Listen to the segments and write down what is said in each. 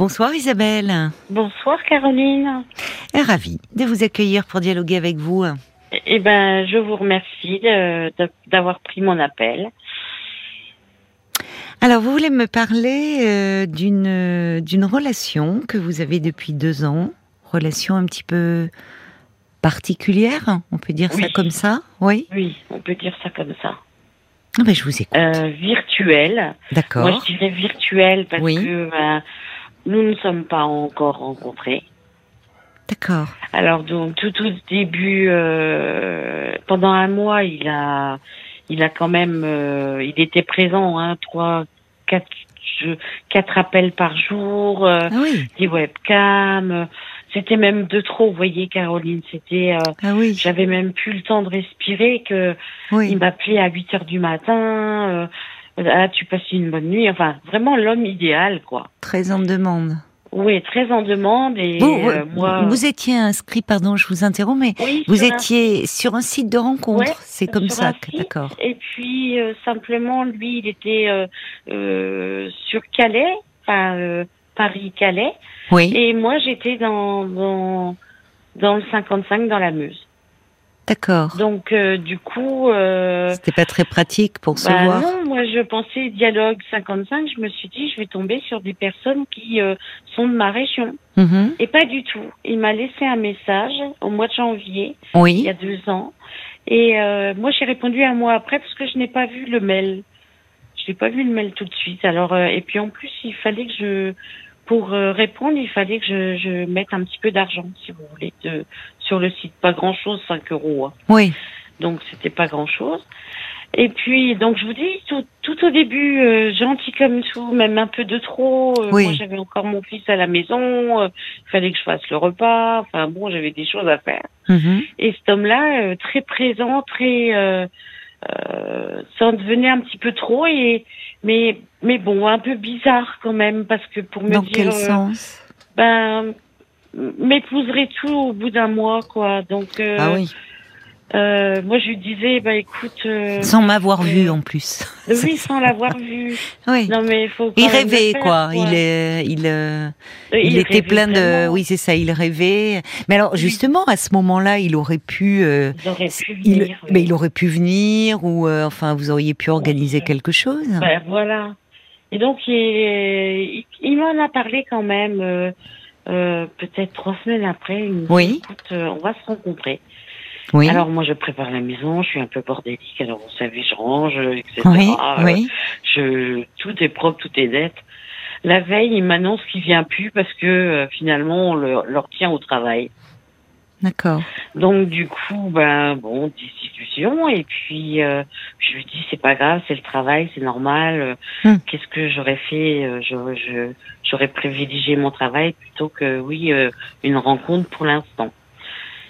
Bonsoir Isabelle. Bonsoir Caroline. Et ravie de vous accueillir pour dialoguer avec vous. Eh ben, je vous remercie d'avoir pris mon appel. Alors, vous voulez me parler euh, d'une d'une relation que vous avez depuis deux ans, relation un petit peu particulière, on peut dire ça comme ça, oui. Oui, on peut dire ça comme ça. Ah ben, je vous écoute. Euh, virtuel. D'accord. Moi, je dirais virtuel parce que nous ne sommes pas encore rencontrés. D'accord. Alors donc tout au début, euh, pendant un mois, il a, il a quand même, euh, il était présent, hein, trois, quatre, quatre appels par jour, euh, ah oui. des webcams. C'était même de trop, vous voyez, Caroline. C'était, euh, ah oui. j'avais même plus le temps de respirer que il m'appelait à 8 heures du matin. Euh, ah, tu passes une bonne nuit. Enfin, vraiment l'homme idéal, quoi. Très en demande. Oui, très en demande. Et vous, euh, moi, vous étiez inscrit, pardon, je vous interromps, mais vous étiez sur un site de rencontre. c'est comme ça, d'accord. Et puis simplement, lui, il était sur Calais, enfin Paris-Calais. Oui. Et moi, j'étais dans, dans, dans le 55 dans la Meuse. D'accord. Donc, euh, du coup. Euh, C'était pas très pratique pour se bah voir Non, moi, je pensais dialogue 55. Je me suis dit, je vais tomber sur des personnes qui euh, sont de ma région. Mhm. Et pas du tout. Il m'a laissé un message au mois de janvier, oui. il y a deux ans. Et moi, j'ai répondu un mois après parce que je n'ai pas vu le mail. Je n'ai pas vu le mail tout de suite. Alors, et puis en plus, il fallait que je pour répondre, il fallait que je, je mette un petit peu d'argent, si vous voulez, de, sur le site. Pas grand-chose, 5 euros. Hein. Oui. Donc, c'était pas grand-chose. Et puis, donc, je vous dis, tout, tout au début, euh, gentil comme tout, même un peu de trop. Euh, Oui. Moi, j'avais encore mon fils à la maison. euh, Il fallait que je fasse le repas. Enfin, bon, j'avais des choses à faire. Mhm. Et cet homme-là, euh, très présent, très... Ça en devenait un petit peu trop. Et, mais, mais bon, un peu bizarre quand même, parce que pour me Dans dire... quel euh, sens? ben m'épouserait tout au bout d'un mois quoi donc euh, Ah oui. euh, moi je lui disais bah écoute euh, Sans m'avoir euh, vu en plus. oui sans l'avoir vu Oui. non mais il faut Il rêvait faire, quoi. Il est, il, euh, Euh, il, était plein de, oui c'est ça. Il rêvait. Mais alors justement à ce moment-là, il aurait pu, euh, Ils auraient pu il, venir, oui. mais il aurait pu venir ou euh, enfin vous auriez pu organiser quelque chose. Ben, voilà et donc il, il, il m'en a parlé quand même euh, euh, peut-être trois semaines après il me dit, Oui. écoute euh, on va se rencontrer Oui. alors moi je prépare la maison je suis un peu bordélique alors vous savez je range etc oui. Euh, oui. je tout est propre, tout est net. La veille, il m'annonce qu'il vient plus parce que euh, finalement on le, leur tient au travail. D'accord. Donc du coup, ben bon, discussion et puis euh, je lui dis c'est pas grave, c'est le travail, c'est normal. Hmm. Qu'est-ce que j'aurais fait euh, je, je- J'aurais privilégié mon travail plutôt que oui euh, une rencontre pour l'instant.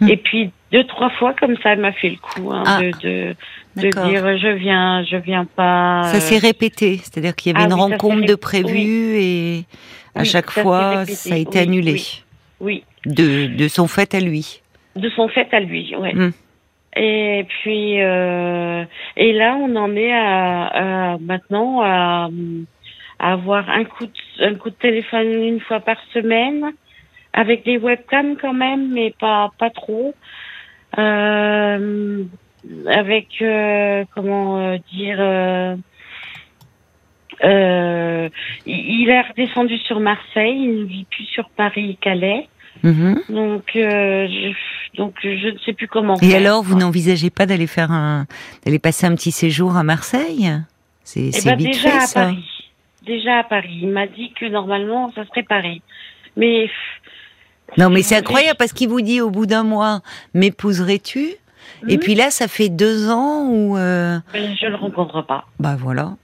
Hmm. Et puis deux trois fois comme ça, elle m'a fait le coup hein, Ah, de de, de dire je viens, je viens pas. Ça euh, s'est répété, c'est-à-dire qu'il y avait Ah une oui, rencontre de ré- prévue et à Oui, chaque fois ça a été annulé oui. Oui. de de son fait à lui. de son fait à lui, ouais. Hmm. Et puis euh, et là on en est à, à maintenant à, à avoir un coup de, un coup de téléphone une fois par semaine avec des webcams quand même mais pas pas trop euh, avec euh, comment dire il est redescendu sur Marseille, il ne vit plus sur Paris, Mhm. Donc, euh, je, donc je ne sais plus comment. Et faire, alors, vous n'envisagez pas d'aller faire un, d'aller passer un petit séjour à Marseille? C'est Eh ben, vite déjà fait à ça. Paris. Déjà à Paris. Il m'a dit que normalement ça serait Paris. Mais Non, mais c'est incroyable parce qu'il vous dit au bout d'un mois, m'épouserais-tu? Et Hmm. puis là, ça fait deux ans où, euh, ben, je le rencontre pas. bah voilà.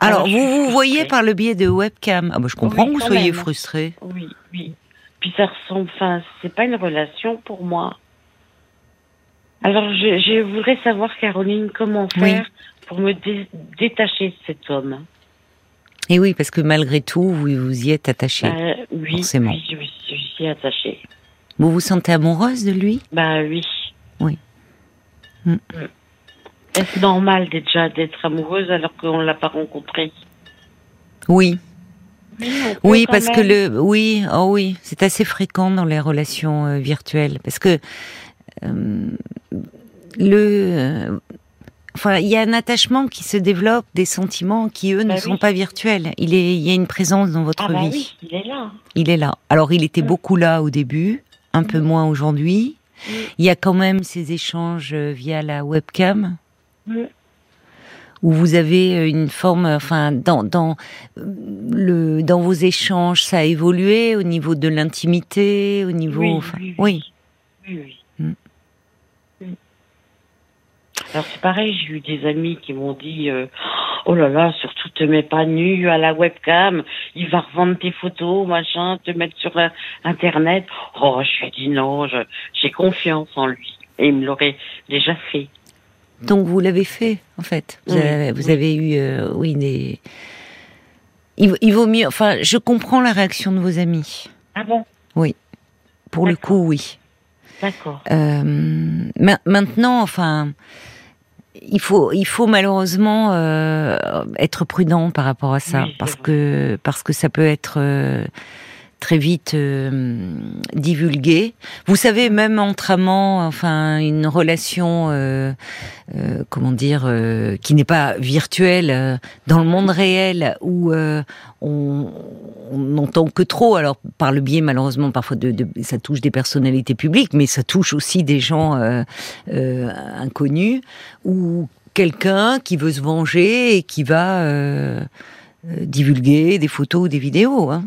Alors, vous vous voyez par le biais de webcam? Ah bah, je comprends Oui, que vous soyez frustré. Oui, oui. Puis ça ressemble. Enfin, c'est pas une relation pour moi. Alors, je, je voudrais savoir, Caroline, comment Oui. faire pour me dé- détacher de cet homme. Et oui, parce que malgré tout, vous vous y êtes attaché. Euh, oui, forcément. oui, je me suis- attachée. Vous vous sentez amoureuse de lui? Bah oui. Oui. Mm. Est-ce normal déjà d'être amoureuse alors qu'on l'a pas rencontré? Oui. Oui, parce que le, oui, oh oui, c'est assez fréquent dans les relations euh, virtuelles, parce que euh, le, enfin, il y a un attachement qui se développe, des sentiments qui eux ne bah sont pas virtuels. Il est, il y a une présence dans votre ah bah vie. Oui, il est là. Il est là. Alors, il était beaucoup là au début, un peu moins aujourd'hui. Il y a quand même ces échanges euh, via la webcam où vous avez euh, une forme, enfin, dans, dans, le, dans vos échanges, ça a évolué au niveau de l'intimité, au niveau. Oui, enfin, oui, oui. oui. Mm. Alors c'est pareil, j'ai eu des amis qui m'ont dit euh, oh là là, surtout te mets pas nu à la webcam, il va revendre tes photos, machin, te mettre sur internet. Oh, je suis dit non, j'ai confiance en lui et il me l'aurait déjà fait. Donc vous l'avez fait, en fait. Vous, avez, eu, euh, oui, des. Il, vaut mieux. Enfin, je comprends la réaction de vos amis. Ah bon? Oui. Pour le coup, oui. D'accord. Euh, maintenant, enfin, il faut, il faut malheureusement euh, être prudent par rapport à ça, parce que parce que ça peut être très vite euh, divulgué. Vous savez, même entre amants, enfin, une relation, euh, euh, comment dire, qui n'est pas virtuelle, dans le monde réel, où on n'entend que trop, alors par le biais malheureusement parfois de, de, ça touche des personnalités publiques, mais ça touche aussi des gens inconnus, ou quelqu'un qui veut se venger et qui va divulguer des photos ou des vidéos. Hein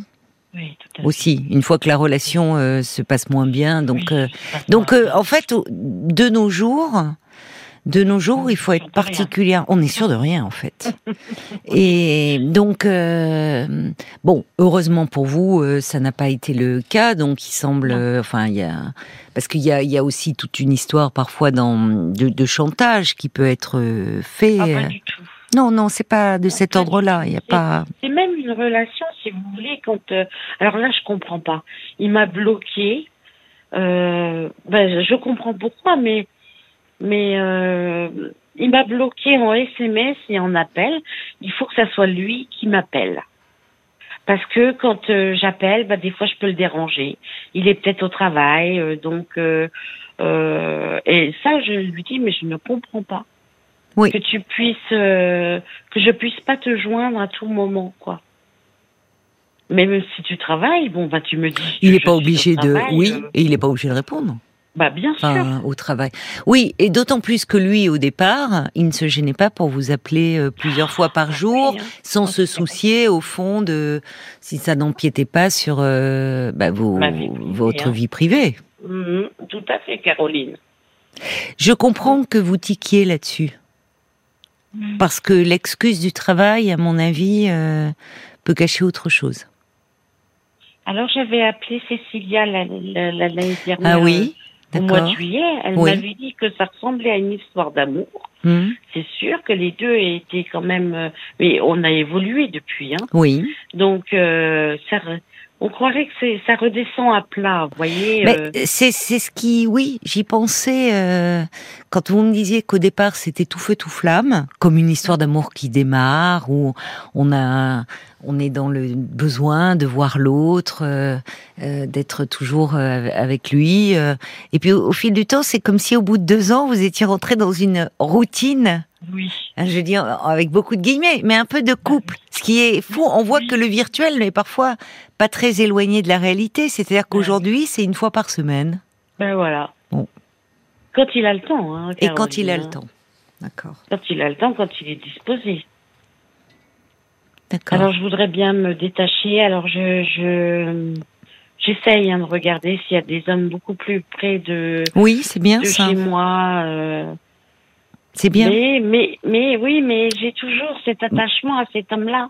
aussi, une fois que la relation euh, se passe moins bien. Donc, euh, donc euh, en fait, de nos jours, de nos jours, il faut être particulier. On est sûr de rien, en fait. Et donc, bon, heureusement pour vous, ça n'a pas été le cas. Donc, il semble, enfin, il y a, parce qu'il y a, il y a aussi toute une histoire parfois dans de, chantage qui peut être fait. Ah, pas du tout. Non, non, c'est pas de cet ordre-là. Il y a pas. C'est même une relation, si vous voulez, quand. Euh, alors là, je comprends pas. Il m'a bloqué. Euh, ben, je comprends pourquoi, mais mais euh, il m'a bloqué en SMS et en appel. Il faut que ça soit lui qui m'appelle. Parce que quand j'appelle, ben, des fois je peux le déranger. Il est peut-être au travail, donc et ça je lui dis mais je ne comprends pas que tu puisses, euh, que je puisse pas te joindre à tout moment, quoi. Même si tu travailles, bon, bah, tu me dis. Il n'est pas obligé de, oui, euh. et il n'est pas obligé de répondre. Bah, bien sûr. au travail. Oui, et d'autant plus que lui, au départ, il ne se gênait pas pour vous appeler euh, plusieurs fois par jour, hein. sans se soucier, au fond, de si ça n'empiétait pas sur bah, vos, votre vie privée. Mhm, tout à fait, Caroline. Je comprends que vous tiquiez là-dessus. Mm. Parce que l'excuse du travail, à mon avis, euh, peut cacher autre chose. Alors j'avais appelé Cécilia l'année dernière. Ah oui au mois de juillet, elle m'avait dit que ça ressemblait à une histoire d'amour. Mm. C'est sûr que les deux étaient quand même, euh, mais on a évolué depuis. Hein. Oui. Donc euh, ça, on croirait que ça redescend à plat, vous voyez. Euh. C'est ce qui, oui, j'y pensais euh, quand vous me disiez qu'au départ c'était tout feu tout flamme, comme une histoire d'amour qui démarre où on a, on est dans le besoin de voir l'autre, euh, d'être toujours avec lui. et puis au, fil du temps, c'est comme si au bout de deux ans vous étiez rentré dans une routine oui. Hein, je dire, avec beaucoup de guillemets, mais un peu de couple. Ce qui est fou, on voit que le virtuel n'est parfois pas très éloigné de la réalité. C'est-à-dire qu'aujourd'hui, c'est une fois par semaine. Ben voilà. Bon. Quand il a le temps. Hein, Et quand il a le temps. D'accord. Quand il a le temps, quand il est disposé. D'accord. Alors je voudrais bien me détacher. Alors je, je j'essaye hein, de regarder s'il y a des hommes beaucoup plus près de. Oui, c'est bien de ça. Chez moi. Euh, c'est bien. Mais, mais, mais oui, mais j'ai toujours cet attachement à cet homme-là.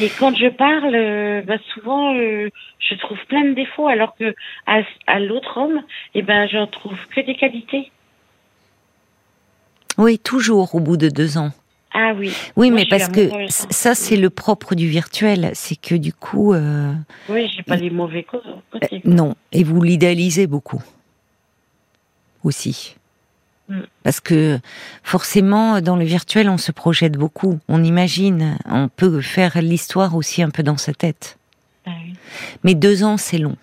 Et quand je parle, euh, bah souvent, euh, je trouve plein de défauts, alors que à, à l'autre homme, eh ben, j'en trouve que des qualités. Oui, toujours au bout de deux ans. Ah oui. Oui, mais parce que ça, c'est le propre du virtuel, c'est que du coup. Euh, oui, j'ai pas les mauvais côtés. non, et vous l'idéalisez beaucoup. Aussi. Mm. Parce que forcément, dans le virtuel, on se projette beaucoup, on imagine, on peut faire l'histoire aussi un peu dans sa tête. Ah Mais deux ans, c'est long.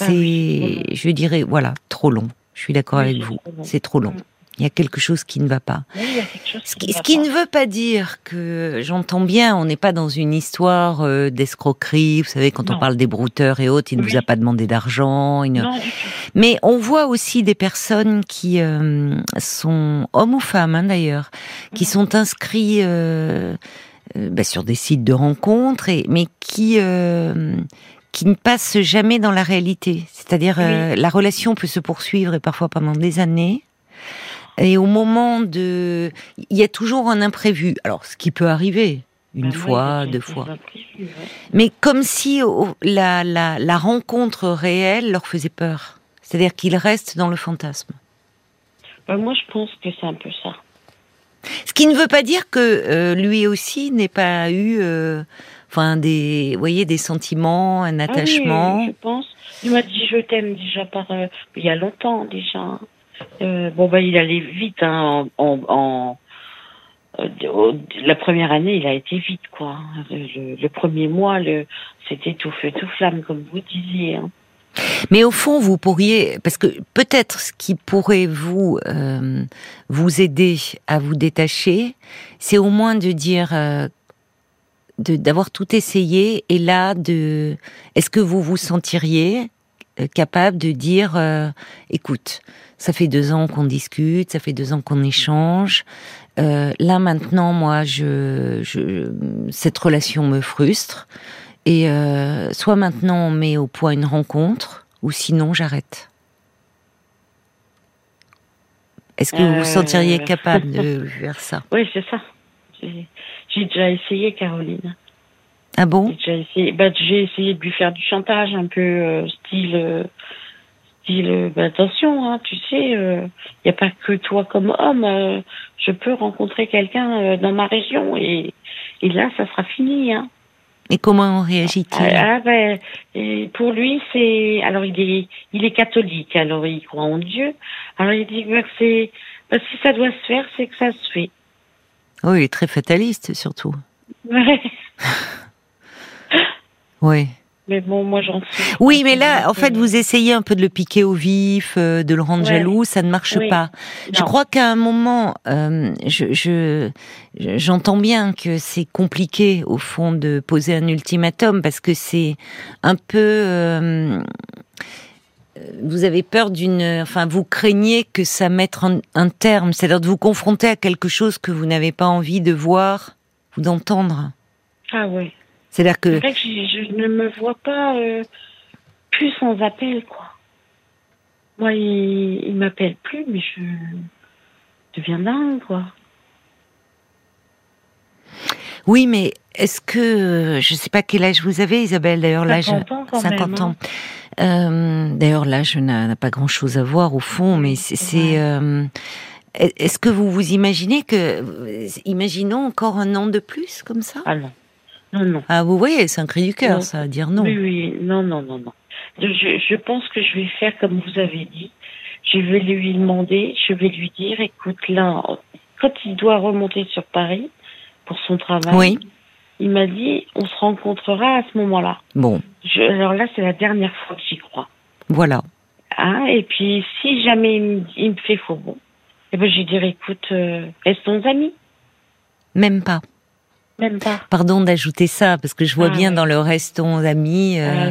Ah c'est, je dirais, voilà, trop long. Je suis d'accord avec vous. C'est trop long. Il y a quelque chose qui ne va pas. ce qui, ne, veut pas dire que j'entends bien, on n'est pas dans une histoire euh, d'escroquerie. Vous savez, quand on parle des brouteurs et autres, il ne vous a pas demandé d'argent. Mais on voit aussi des personnes qui euh, sont hommes ou femmes hein, d'ailleurs, qui sont inscrits euh, bah, sur des sites de rencontres, et, mais qui qui ne passent jamais dans la réalité. C'est-à-dire, la relation peut se poursuivre et parfois pendant des années. Et au moment de, il y a toujours un imprévu. Alors, ce qui peut arriver une ben fois, deux fois. Mais comme si la, la, la, rencontre réelle leur faisait peur. C'est-à-dire qu'ils restent dans le fantasme. Ben moi, je pense que c'est un peu ça. Ce qui ne veut pas dire que euh, lui aussi n'ait pas eu, euh, enfin des, voyez, des sentiments, un ah attachement. je pense. Il m'a dit je t'aime déjà par, euh, il y a longtemps déjà. Euh, bon, bah, il allait vite. Hein, en, euh, la première année, il a été vite, quoi. Le, premier mois, le, c'était tout feu, tout flamme, comme vous disiez. Hein. Mais au fond, vous pourriez, parce que peut-être ce qui pourrait vous euh, vous aider à vous détacher, c'est au moins de dire, d'avoir tout essayé, et là, de, est-ce que vous vous sentiriez capable de dire, écoute, ça fait deux ans qu'on discute, ça fait deux ans qu'on échange. Euh, là maintenant, moi, je, cette relation me frustre. Et euh, soit maintenant on met au point une rencontre, ou sinon j'arrête. Est-ce que vous vous sentiriez euh. capable de faire ça? Oui, c'est ça. J'ai déjà essayé, Caroline. Ah bon J'ai déjà essayé. Bah, j'ai essayé de lui faire du chantage, un peu style dit bah, attention, hein, tu sais, il euh, n'y a pas que toi comme homme. Euh, je peux rencontrer quelqu'un euh, dans ma région et, et là, ça sera fini. Hein. Et comment réagit-il ah, ah, ben, et Pour lui, c'est alors il est il est catholique, alors il croit en Dieu. Alors il dit que c'est bah, si ça doit se faire, c'est que ça se fait. Oui, il est très fataliste surtout. oui. Mais bon, moi j'en suis. Oui, mais là, en fait, vous essayez un peu de le piquer au vif, euh, de le rendre jaloux, ça ne marche pas. Je crois qu'à un moment, euh, je, j'entends bien que c'est compliqué au fond de poser un ultimatum parce que c'est un peu. Euh, vous avez peur d'une, enfin, vous craignez que ça mette un, un terme, c'est-à-dire de vous confronter à quelque chose que vous n'avez pas envie de voir ou d'entendre. Ah oui. C'est-à-dire que. que je, ne me vois pas euh, plus sans appel, quoi. Moi, il, il m'appelle plus, mais je deviens dingue, quoi. Oui, mais est-ce que je ne sais pas quel âge vous avez, Isabelle D'ailleurs, l'âge 50 ans. Hein. Euh, d'ailleurs, l'âge n'a pas grand-chose à voir au fond, mais c'est. Euh, est-ce que vous vous imaginez que, imaginons encore un an de plus comme ça? Ah non. Non, non. Ah, vous voyez, c'est un cri du cœur, ça, dire non. Oui, oui, non, non, non, non. Je, je, pense que je vais faire comme vous avez dit. Je vais lui demander, je vais lui dire, écoute, là, quand il doit remonter sur Paris pour son travail, oui. il m'a dit, on se rencontrera à ce moment-là. Bon. Je, alors là, c'est la dernière fois que j'y crois. Voilà. Ah, et puis, si jamais il me, fait faux bon, eh ben, je lui dirai, écoute, euh, restons amis. Même pas. Pardon d'ajouter ça, parce que je vois ah bien dans le restons amis euh,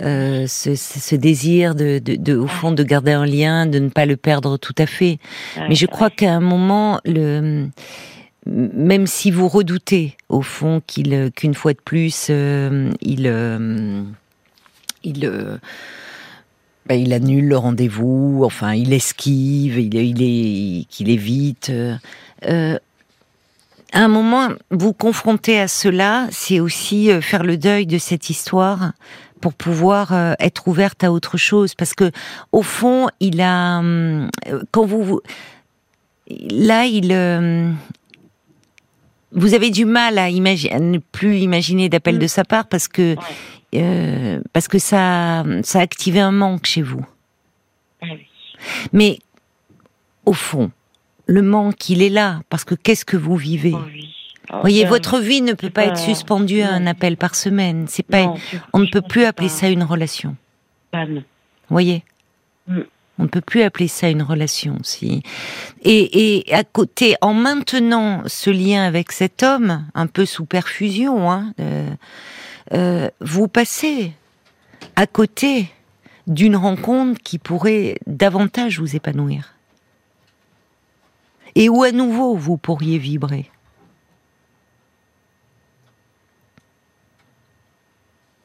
ah euh, ce, désir de, au fond, de garder un lien, de ne pas le perdre tout à fait. Mais je crois qu'à un moment, le même si vous redoutez au fond qu'il qu'une fois de plus euh, il il ben, il annule le rendez-vous, enfin il esquive, il, il est qu'il évite à un moment, vous confronter à cela, c'est aussi euh, faire le deuil de cette histoire pour pouvoir euh, être ouverte à autre chose. Parce que, au fond, il a, hum, quand vous, là, il, vous avez du mal à, imaginer, ne plus imaginer d'appel mm. de sa part parce que, euh, parce que ça, ça a activé un manque chez vous. Mais au fond, le manque, il est là, parce que qu'est-ce que vous vivez? Oh oui. Oh, Vous voyez, votre vie ne peut pas pas- être suspendue à un appel par semaine. C'est pas, non, on ne peut plus appeler pas. ça une relation. Non. Vous voyez Mm. On ne peut plus appeler ça une relation. Si. Et, et à côté, en maintenant ce lien avec cet homme, un peu sous perfusion, hein, euh, euh, vous passez à côté d'une rencontre qui pourrait davantage vous épanouir. Et où à nouveau vous pourriez vibrer?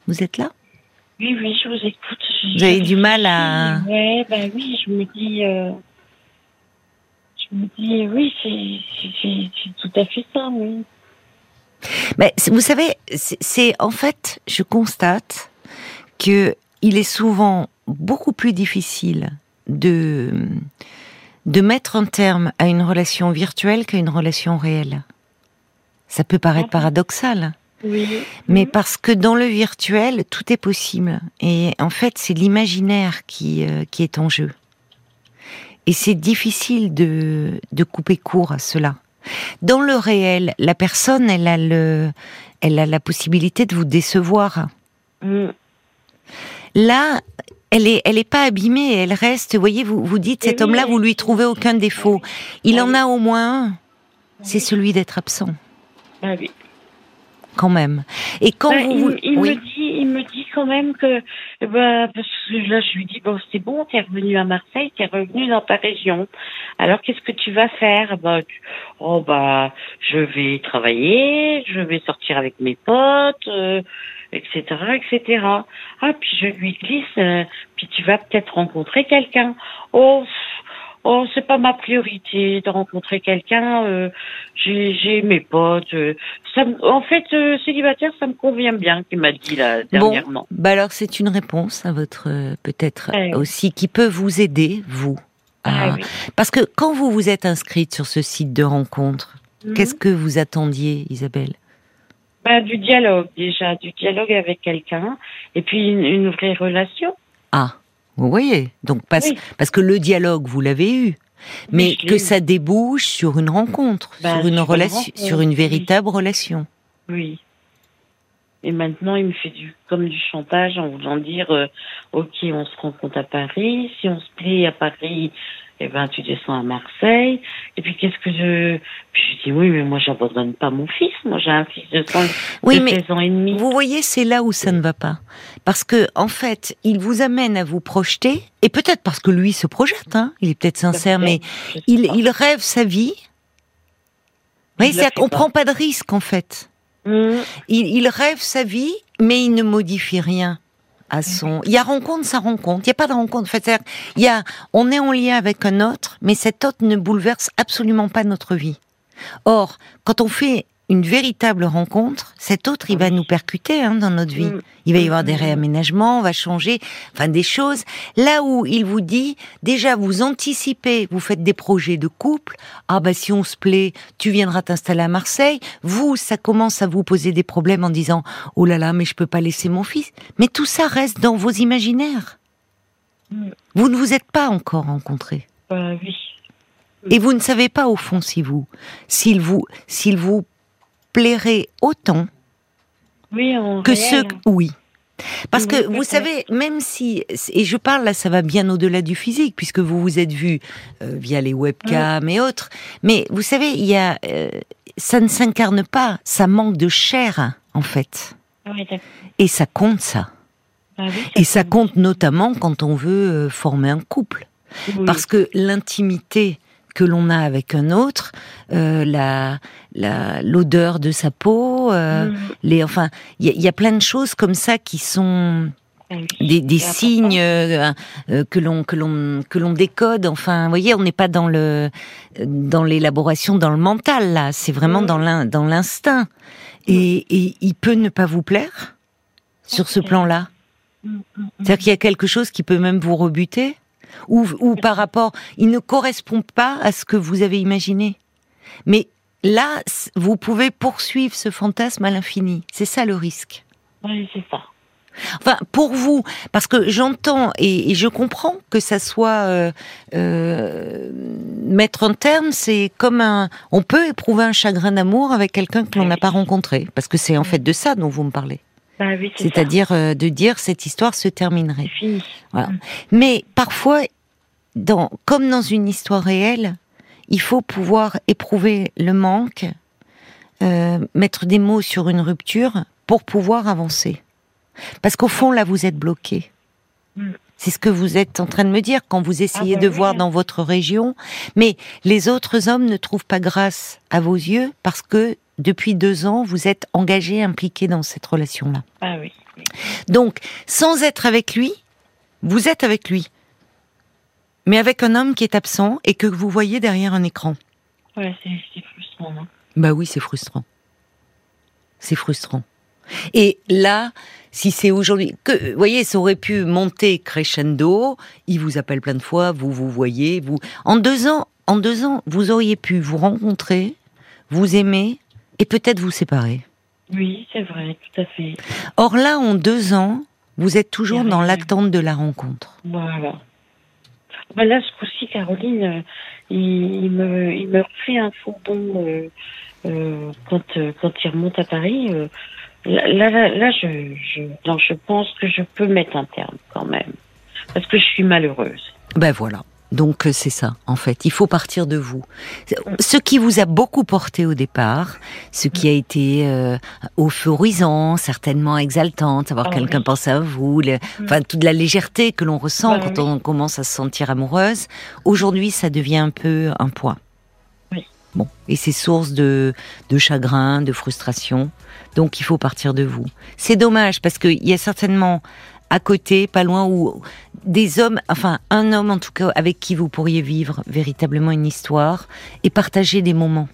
Vous êtes là? Oui, oui, je vous écoute. Je- Vous avez du mal à-. Ouais, ben oui, je me dis. euh, Je me dis, oui, c'est tout à fait ça, oui. Mais vous savez, c'est- c'est en fait, je constate que il est souvent beaucoup plus difficile de de mettre un terme à une relation virtuelle qu'à une relation réelle. Ça peut paraître paradoxal, Oui. mais Mhm. parce que dans le virtuel, tout est possible. Et en fait, c'est l'imaginaire qui euh, qui est en jeu. Et c'est difficile de de couper court à cela. Dans le réel, la personne, elle a le, elle a la possibilité de vous décevoir. Mm. Là, elle est, elle est pas abîmée, elle reste. Vous voyez, vous vous dites, Et cet homme-là, vous lui trouvez aucun défaut. Il Ah en oui. a au moins un. C'est celui d'être absent, Ah oui. quand même. Et quand Ben, vous, il, il oui. me dit, il me dit quand même que, eh parce que là, je lui dis bon, c'est bon, t'es revenu à Marseille, t'es revenu dans ta région. Alors, qu'est-ce que tu vas faire? Bah, tu- oh bah, je vais travailler, je vais sortir avec mes potes, euh, etc., etc. Ah, puis je lui glisse, euh, puis tu vas peut-être rencontrer quelqu'un. Oh. Oh, c'est pas ma priorité de rencontrer quelqu'un. euh, j'ai, j'ai mes potes. euh, ça, en fait, euh, célibataire, ça me convient bien, qu'il m'a dit là dernièrement. Bah alors, c'est une réponse à votre euh, peut-être oui. aussi qui peut vous aider, vous. à- Ah oui. Parce que quand vous vous êtes inscrite sur ce site de rencontre, Mhm. qu'est-ce que vous attendiez, Isabelle? Bah, du dialogue déjà, du dialogue avec quelqu'un, et puis une, une vraie relation. Ah, vous voyez. Donc parce, Oui. parce que le dialogue, vous l'avez eu, mais que eu. ça débouche sur une rencontre, Bah, sur une sur une relation, rencontre, sur une oui. véritable relation. Oui. Et maintenant, il me fait du comme du chantage en voulant dire, euh, ok, on se rencontre à Paris. Si on se plaît à Paris, eh ben, tu descends à Marseille. Et puis, qu'est-ce que je... Puis je dis, oui, mais moi, j'abandonne pas mon fils. Moi, j'ai un fils de, 100, Oui, de mais 16 ans et demi. Vous voyez, c'est là où ça ne va pas. Parce que, en fait, il vous amène à vous projeter, et peut-être parce que lui se projette, hein, il est peut-être sincère, mais il, il rêve sa vie. Vous voyez, qu'on pas. prend pas de risque, en fait. Mmh. Il, il rêve sa vie, mais il ne modifie rien à. Il y a rencontre, ça rencontre. Il n'y a pas de rencontre. En fait, c'est-à-dire, il y a, on est en lien avec un autre, mais cet autre ne bouleverse absolument pas notre vie. Or, quand on fait une véritable rencontre, cet autre, il va nous percuter hein, dans notre vie. Mm. Il va y avoir des Mm. réaménagements, on va changer, enfin des choses. Là où il vous dit, déjà vous anticipez, vous faites des projets de couple. Ah bah si on se plaît, tu viendras t'installer à Marseille. Vous, ça commence à vous poser des problèmes en disant, oh là là, mais je peux pas laisser mon fils. Mais tout ça reste dans vos imaginaires. Mm. Vous ne vous êtes pas encore rencontrés. Bah oui. Et vous ne savez pas au fond si vous, s'il vous, s'il vous plairait autant Oui, que ceux, oui. Parce que vous savez, même si, et je parle là, ça va bien au-delà du physique, puisque vous vous êtes vu euh, via les webcams et autres. Mais vous savez, il y a, euh, ça ne s'incarne pas, ça manque de chair en fait, oui, et ça compte ça. Ah oui, Et ça compte notamment quand on veut euh, former un couple. Parce que l'intimité que l'on a avec un autre, euh, la la- l'odeur de sa peau, euh, Mm. les enfin, il y, y a plein de choses comme ça qui sont Ah des, des signes euh, euh, que l'on que l'on que l'on décode. Enfin, vous voyez, on n'est pas dans le dans l'élaboration, dans le mental là. C'est vraiment Mm. dans l'in- dans l'instinct. Et, et il peut ne pas vous plaire sur ce plan-là. Mm, mm, mm. C'est-à-dire qu'il y a quelque chose qui peut même vous rebuter ou, ou par rapport, il ne correspond pas à ce que vous avez imaginé. Mais là, vous pouvez poursuivre ce fantasme à l'infini. C'est ça le risque. Oui, c'est ça. Enfin, pour vous, parce que j'entends et, je comprends que ça soit euh, euh, mettre un terme, c'est comme un. On peut éprouver un chagrin d'amour avec quelqu'un que l'on n'a pas rencontré, parce que c'est en fait de ça dont vous me parlez. Bah C'est-à-dire euh, de dire cette histoire se terminerait. Fini. Voilà. Mais parfois, dans, comme dans une histoire réelle, il faut pouvoir éprouver le manque, mettre des mots sur une rupture pour pouvoir avancer. Parce qu'au fond, là, vous êtes bloqué. Hmm. C'est ce que vous êtes en train de me dire quand vous essayez ah, de bah voir dans votre région. Mais les autres hommes ne trouvent pas grâce à vos yeux parce que depuis deux ans, vous êtes engagé, impliqué dans cette relation-là. Ah oui. Donc, sans être avec lui, vous êtes avec lui. Mais avec un homme qui est absent et que vous voyez derrière un écran. Ouais, c'est frustrant. Hein. Bah oui, c'est frustrant. C'est frustrant. Et là, si c'est aujourd'hui, que, vous voyez, ça aurait pu monter crescendo. Il vous appelle plein de fois, vous vous voyez, vous. En deux ans, en deux ans, vous auriez pu vous rencontrer, vous aimer et peut-être vous séparer. Oui, c'est vrai, tout à fait. Or là, en deux ans, vous êtes toujours dans l'attente de la rencontre. Voilà. Ben là, ce coup-ci, Caroline, euh, il, me, il me refait un faux bon euh, euh, quand, quand il remonte à Paris. Là, là, là, je, je, je pense que je peux mettre un terme quand même. Parce que je suis malheureuse. Ben voilà. Donc euh, c'est ça, en fait. Il faut partir de vous. Ce qui vous a beaucoup porté au départ, ce qui a été euh, euphorisant, certainement exaltant, savoir oh, quelqu'un pense à vous, mm. enfin toute la légèreté que l'on ressent bah quand on commence à se sentir amoureuse. Aujourd'hui, ça devient un peu un poids. Oui. Bon, et c'est source de, de chagrin, de frustration. Donc il faut partir de vous. C'est dommage parce qu'il y a certainement à côté, pas loin, où des hommes, enfin un homme en tout cas, avec qui vous pourriez vivre véritablement une histoire et partager des moments.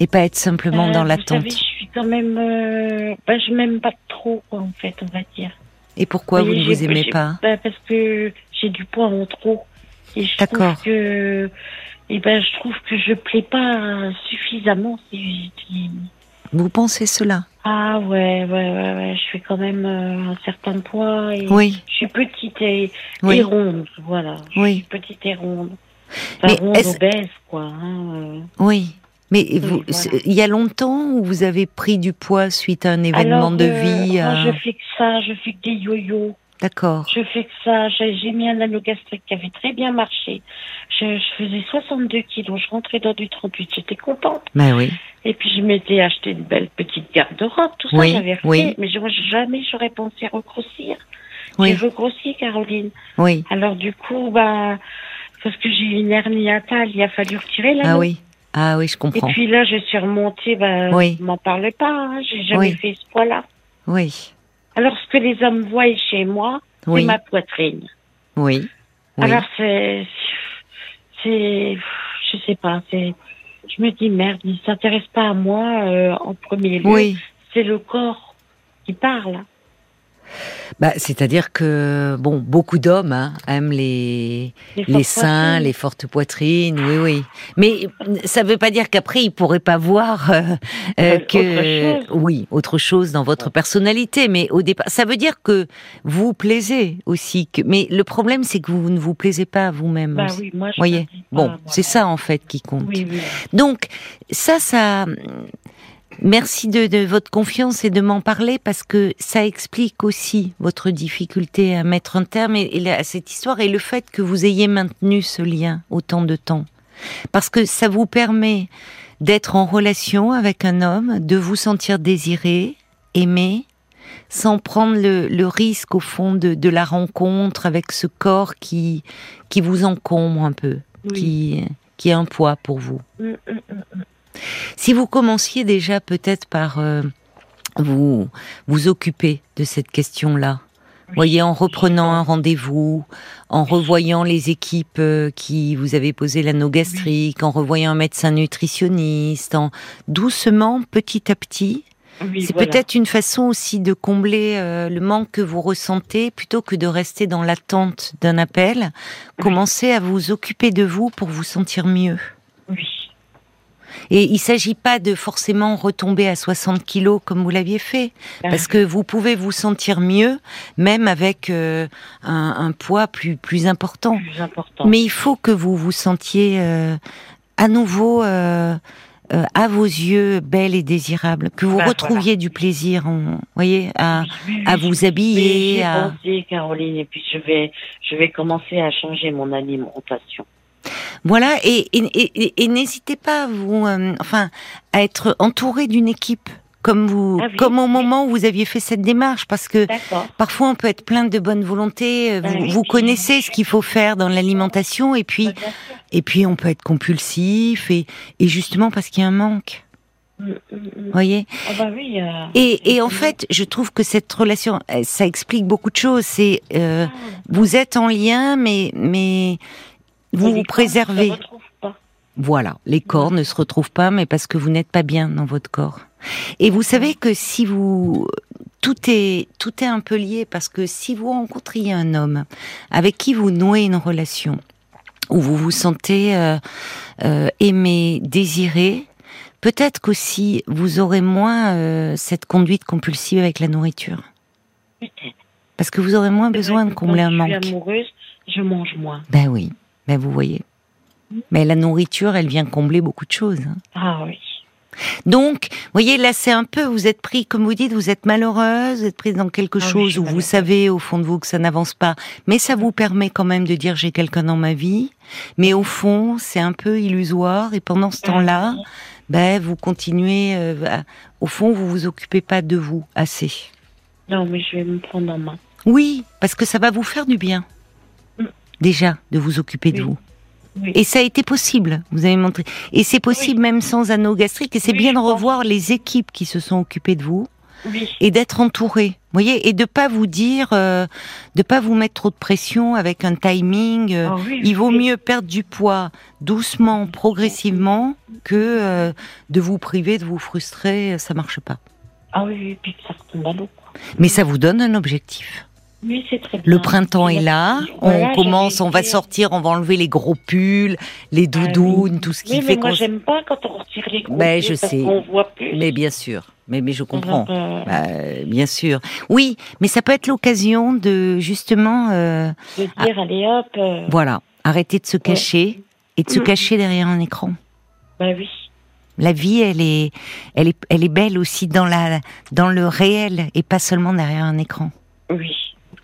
Et pas être simplement euh, dans l'attente. Je suis quand même, euh, bah, je m'aime pas trop, en fait, on va dire. Et pourquoi vous ne vous aimez pas? bah, Parce que j'ai du poids en trop. Et je trouve que, et ben, je trouve que je plais pas suffisamment. Si, vous pensez cela? Ah ouais, ouais, ouais, ouais. Je fais quand même euh, un certain poids. Et oui. Je suis petite et, ronde, voilà. Oui. Suis petite et ronde. Enfin, ronde, obèse, quoi. Hein, euh. Oui. Mais vous, il y a longtemps où vous avez pris du poids suite à un événement de euh, vie moi, Je fais que ça, je fais que des yo-yo. D'accord. Je fais que ça. J'ai mis un anneau gastrique qui avait très bien marché. Je, faisais 62 kilos. Je rentrais dans du 38. J'étais contente. Mais ben oui. Et puis je m'étais acheté une belle petite garde-robe. Tout ça, j'avais fait. Mais jamais j'aurais pensé regrossir. Oui. J'ai regrossi, Caroline. Oui. Alors du coup, bah, parce que j'ai une hernie atale, il a fallu retirer l'anneau. Ah oui. Ah oui, je comprends. Et puis là, je suis remontée, bah, oui. m'en parlez pas, hein. j'ai jamais fait ce poids-là. Oui. Alors, ce que les hommes voient chez moi, c'est ma poitrine. Oui. Alors, c'est, c'est, je sais pas, c'est, je me dis merde, il s'intéresse pas à moi euh, en premier lieu. Oui. C'est le corps qui parle. Bah, c'est-à-dire que bon, beaucoup d'hommes hein, aiment les les, seins, les fortes poitrines, oui, oui. Mais ça ne veut pas dire qu'après ils pourraient pas voir euh, euh, que oui, autre chose dans votre personnalité. Mais au départ, ça veut dire que vous plaisez aussi. Que... Mais le problème, c'est que vous ne vous plaisez pas à vous-même. Bah oui, moi, je voyez? Bon, c'est ça en fait qui compte. Oui, oui. Donc ça, ça Merci de, votre confiance et de m'en parler parce que ça explique aussi votre difficulté à mettre un terme à cette histoire et le fait que vous ayez maintenu ce lien autant de temps. Parce que ça vous permet d'être en relation avec un homme, de vous sentir désiré, aimé, sans prendre le, risque au fond de, la rencontre avec ce corps qui, qui vous encombre un peu, qui, qui est un poids pour vous. Si vous commenciez déjà peut-être par euh, vous vous occuper de cette question-là, voyez, en reprenant un rendez-vous, en revoyant les équipes euh, qui vous avaient posé l'anneau gastrique, en revoyant un médecin nutritionniste, en doucement, petit à petit. c'est peut-être une façon aussi de combler euh, le manque que vous ressentez plutôt que de rester dans l'attente d'un appel. Commencez à vous occuper de vous pour vous sentir mieux. Oui. Et il s'agit pas de forcément retomber à 60 kilos comme vous l'aviez fait, Ah. parce que vous pouvez vous sentir mieux, même avec euh, un, un poids plus plus important. Plus important. Mais il faut que vous vous sentiez euh, à nouveau euh, euh, à vos yeux belle et désirable, que vous Bah, retrouviez du plaisir, en, voyez, à, Oui, oui, à oui, vous habiller. J'ai À... pensé, Caroline, et puis je vais, je vais commencer à changer mon alimentation. Voilà, et, et, et, et n'hésitez pas à vous, euh, enfin, à être entouré d'une équipe. Comme vous, Ah oui, comme au moment où vous aviez fait cette démarche, parce que parfois on peut être plein de bonne volonté. euh, Ah Vous, oui, vous connaissez ce qu'il faut faire dans l'alimentation, et puis sûr. et puis on peut être compulsif, et, et justement parce qu'il y a un manque, Mm, mm, mm. vous voyez? Ah bah oui. euh, Et, et en fait, je trouve que cette relation, euh, ça explique beaucoup de choses. C'est euh, vous êtes en lien, mais mais vous vous préservez. pas. Voilà, les corps ne se retrouvent pas, mais parce que vous n'êtes pas bien dans votre corps. Et vous savez que si vous tout est tout est un peu lié parce que si vous rencontriez un homme avec qui vous nouez une relation où vous vous sentez euh, euh, aimé, désiré, peut-être qu'aussi vous aurez moins euh, cette conduite compulsive avec la nourriture Peut-être. parce que vous aurez moins besoin de combler un Je manque. suis amoureuse, je mange moins. Ben oui, ben vous voyez. Mais la nourriture, elle vient combler beaucoup de choses. hein. Ah oui. Donc, vous voyez, là, c'est un peu, vous êtes pris, comme vous dites, vous êtes malheureuse, vous êtes prise dans quelque Ah chose où vous savez au fond de vous que ça n'avance pas, mais ça vous permet quand même de dire j'ai quelqu'un dans ma vie, mais au fond, c'est un peu illusoire, et pendant ce temps-là, ben, vous continuez, euh, au fond, vous vous occupez pas de vous assez. Non, mais je vais me prendre en main. Oui, parce que ça va vous faire du bien. Déjà, de vous occuper de vous. Oui. Et ça a été possible, vous avez montré. Et c'est possible même sans anneau gastrique. Et c'est bien de pense. revoir les équipes qui se sont occupées de vous Oui. et d'être entouré. Voyez, et de pas vous dire, euh, de pas vous mettre trop de pression avec un timing. euh, Ah oui, il vaut oui. mieux perdre du poids doucement, progressivement, que euh, de vous priver, de vous frustrer. Ça marche pas. Ah oui, puis ça retombe à l'eau. Mais ça vous donne un objectif. Oui, c'est très bien. Le printemps est là, Voilà, on commence, on va sortir, on va enlever les gros pulls, les Ah oui. doudounes, tout ce qui Oui, fait mais moi, j'aime pas quand on retire les gros Ben, je parce sais. voit plus. Mais bien sûr, mais, mais je comprends. Euh, Bah, bien sûr. Oui, mais ça peut être l'occasion de justement, euh, de dire, allez hop. euh, voilà, arrêter de se cacher et de se Mm. cacher derrière un écran. bah oui. La vie, elle est, elle est, elle est belle aussi dans la, dans le réel et pas seulement derrière un écran. Oui.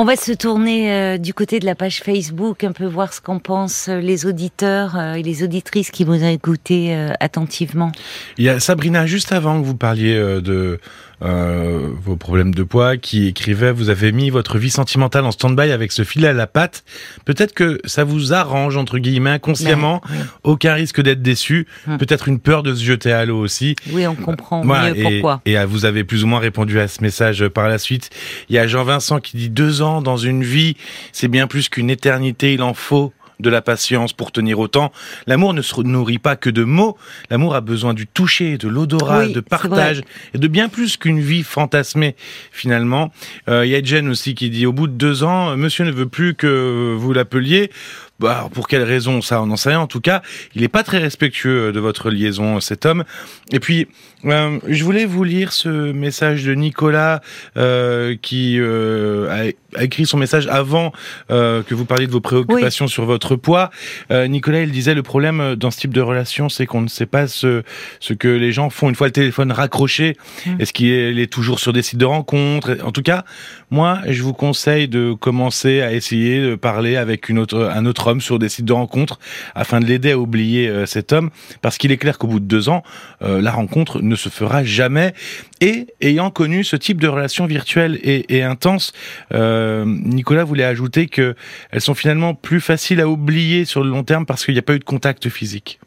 On va se tourner euh, du côté de la page Facebook, un peu voir ce qu'en pensent euh, les auditeurs euh, et les auditrices qui vous ont écouté euh, attentivement. Il y a Sabrina, juste avant que vous parliez de vos problèmes de poids, qui écrivait Vous avez mis votre vie sentimentale en stand-by avec ce filet à la patte. Peut-être que ça vous arrange, entre guillemets, inconsciemment. Oui. Aucun risque d'être déçu. Hum. Peut-être une peur de se jeter à l'eau aussi. Oui, on comprend Voilà, mieux et, pourquoi? Et vous avez plus ou moins répondu à ce message par la suite. Il y a Jean-Vincent qui dit deux ans dans une vie, c'est bien plus qu'une éternité, il en faut de la patience pour tenir autant. L'amour ne se nourrit pas que de mots. L'amour a besoin du toucher, de l'odorat, Oui, de partage et de bien plus qu'une vie fantasmée finalement. Euh, Il y a Jen aussi qui dit au bout de deux ans, euh, Monsieur ne veut plus que vous l'appeliez. Bah, pour quelle raison ça, on n'en sait rien. En tout cas, il n'est pas très respectueux de votre liaison, cet homme. Et puis, euh, je voulais vous lire ce message de Nicolas euh, qui euh, a, écrit son message avant euh, que vous parliez de vos préoccupations sur votre poids. Euh, Nicolas, il disait le problème euh, dans ce type de relation, c'est qu'on ne sait pas ce, ce que les gens font une fois le téléphone raccroché. Mm. Est-ce qu'il est, est toujours sur des sites de rencontres? En tout cas, moi, je vous conseille de commencer à essayer de parler avec une autre, un autre sur des sites de rencontres afin de l'aider à oublier euh, cet homme, parce qu'il est clair qu'au bout de deux ans, euh, la rencontre ne se fera jamais. Et ayant connu ce type de relation virtuelle et, et intense, euh, Nicolas voulait ajouter que elles sont finalement plus faciles à oublier sur le long terme parce qu'il n'y a pas eu de contact physique.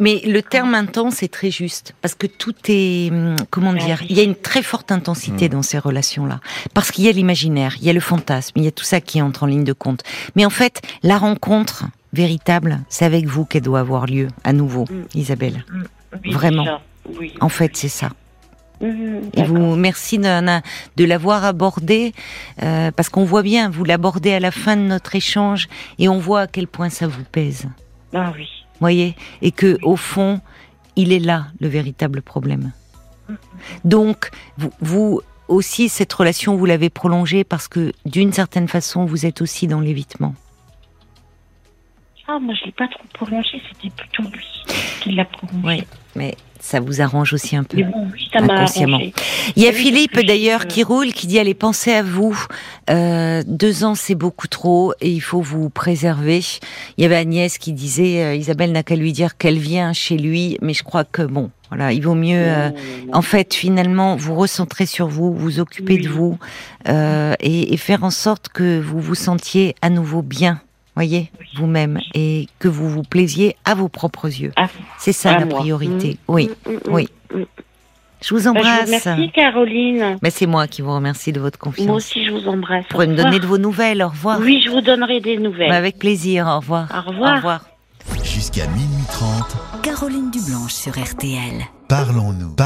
Mais le terme intense est très juste parce que tout est hum, comment dire, oui. il y a une très forte intensité dans ces relations-là parce qu'il y a l'imaginaire, il y a le fantasme, il y a tout ça qui entre en ligne de compte. Mais en fait, la rencontre véritable, c'est avec vous qu'elle doit avoir lieu à nouveau, Mm. Isabelle. oui Vraiment. Oui. En fait, c'est ça. Et vous, merci de, de l'avoir abordé, euh, parce qu'on voit bien, vous l'abordez à la fin de notre échange, et on voit à quel point ça vous pèse. Ah oui. Voyez, et que au fond, il est là le véritable problème. Donc, vous, vous aussi cette relation, vous l'avez prolongée parce que d'une certaine façon, vous êtes aussi dans l'évitement. Ah, moi, je l'ai pas trop prolongé, c'était plutôt lui qui l'a prolongé. Oui, mais ça vous arrange aussi un peu. Oui, ça Inconsciemment. Il y a Philippe d'ailleurs qui roule, qui dit allez pensez à vous. Euh, deux ans c'est beaucoup trop et il faut vous préserver. Il y avait Agnès qui disait euh, Isabelle n'a qu'à lui dire qu'elle vient chez lui, mais je crois que bon, voilà, il vaut mieux. euh, en fait, finalement, vous recentrer sur vous, vous occuper de vous euh, et, et faire en sorte que vous vous sentiez à nouveau bien, voyez, Oui. vous-même, et que vous vous plaisiez à vos propres yeux. Ah, C'est ça la moi. priorité. Mm, Oui, mm, mm, oui. je vous Bah, je vous embrasse. remercie, Caroline. Mais c'est moi qui vous remercie de votre confiance. Moi aussi, je vous embrasse. Vous pourrez Au me donner revoir. de vos nouvelles. Au revoir. Oui, je vous donnerai des nouvelles. Bah, avec plaisir. Au revoir. Au revoir. Au revoir. Jusqu'à minuit 30, Caroline Dublanche sur RTL. parlons-nous.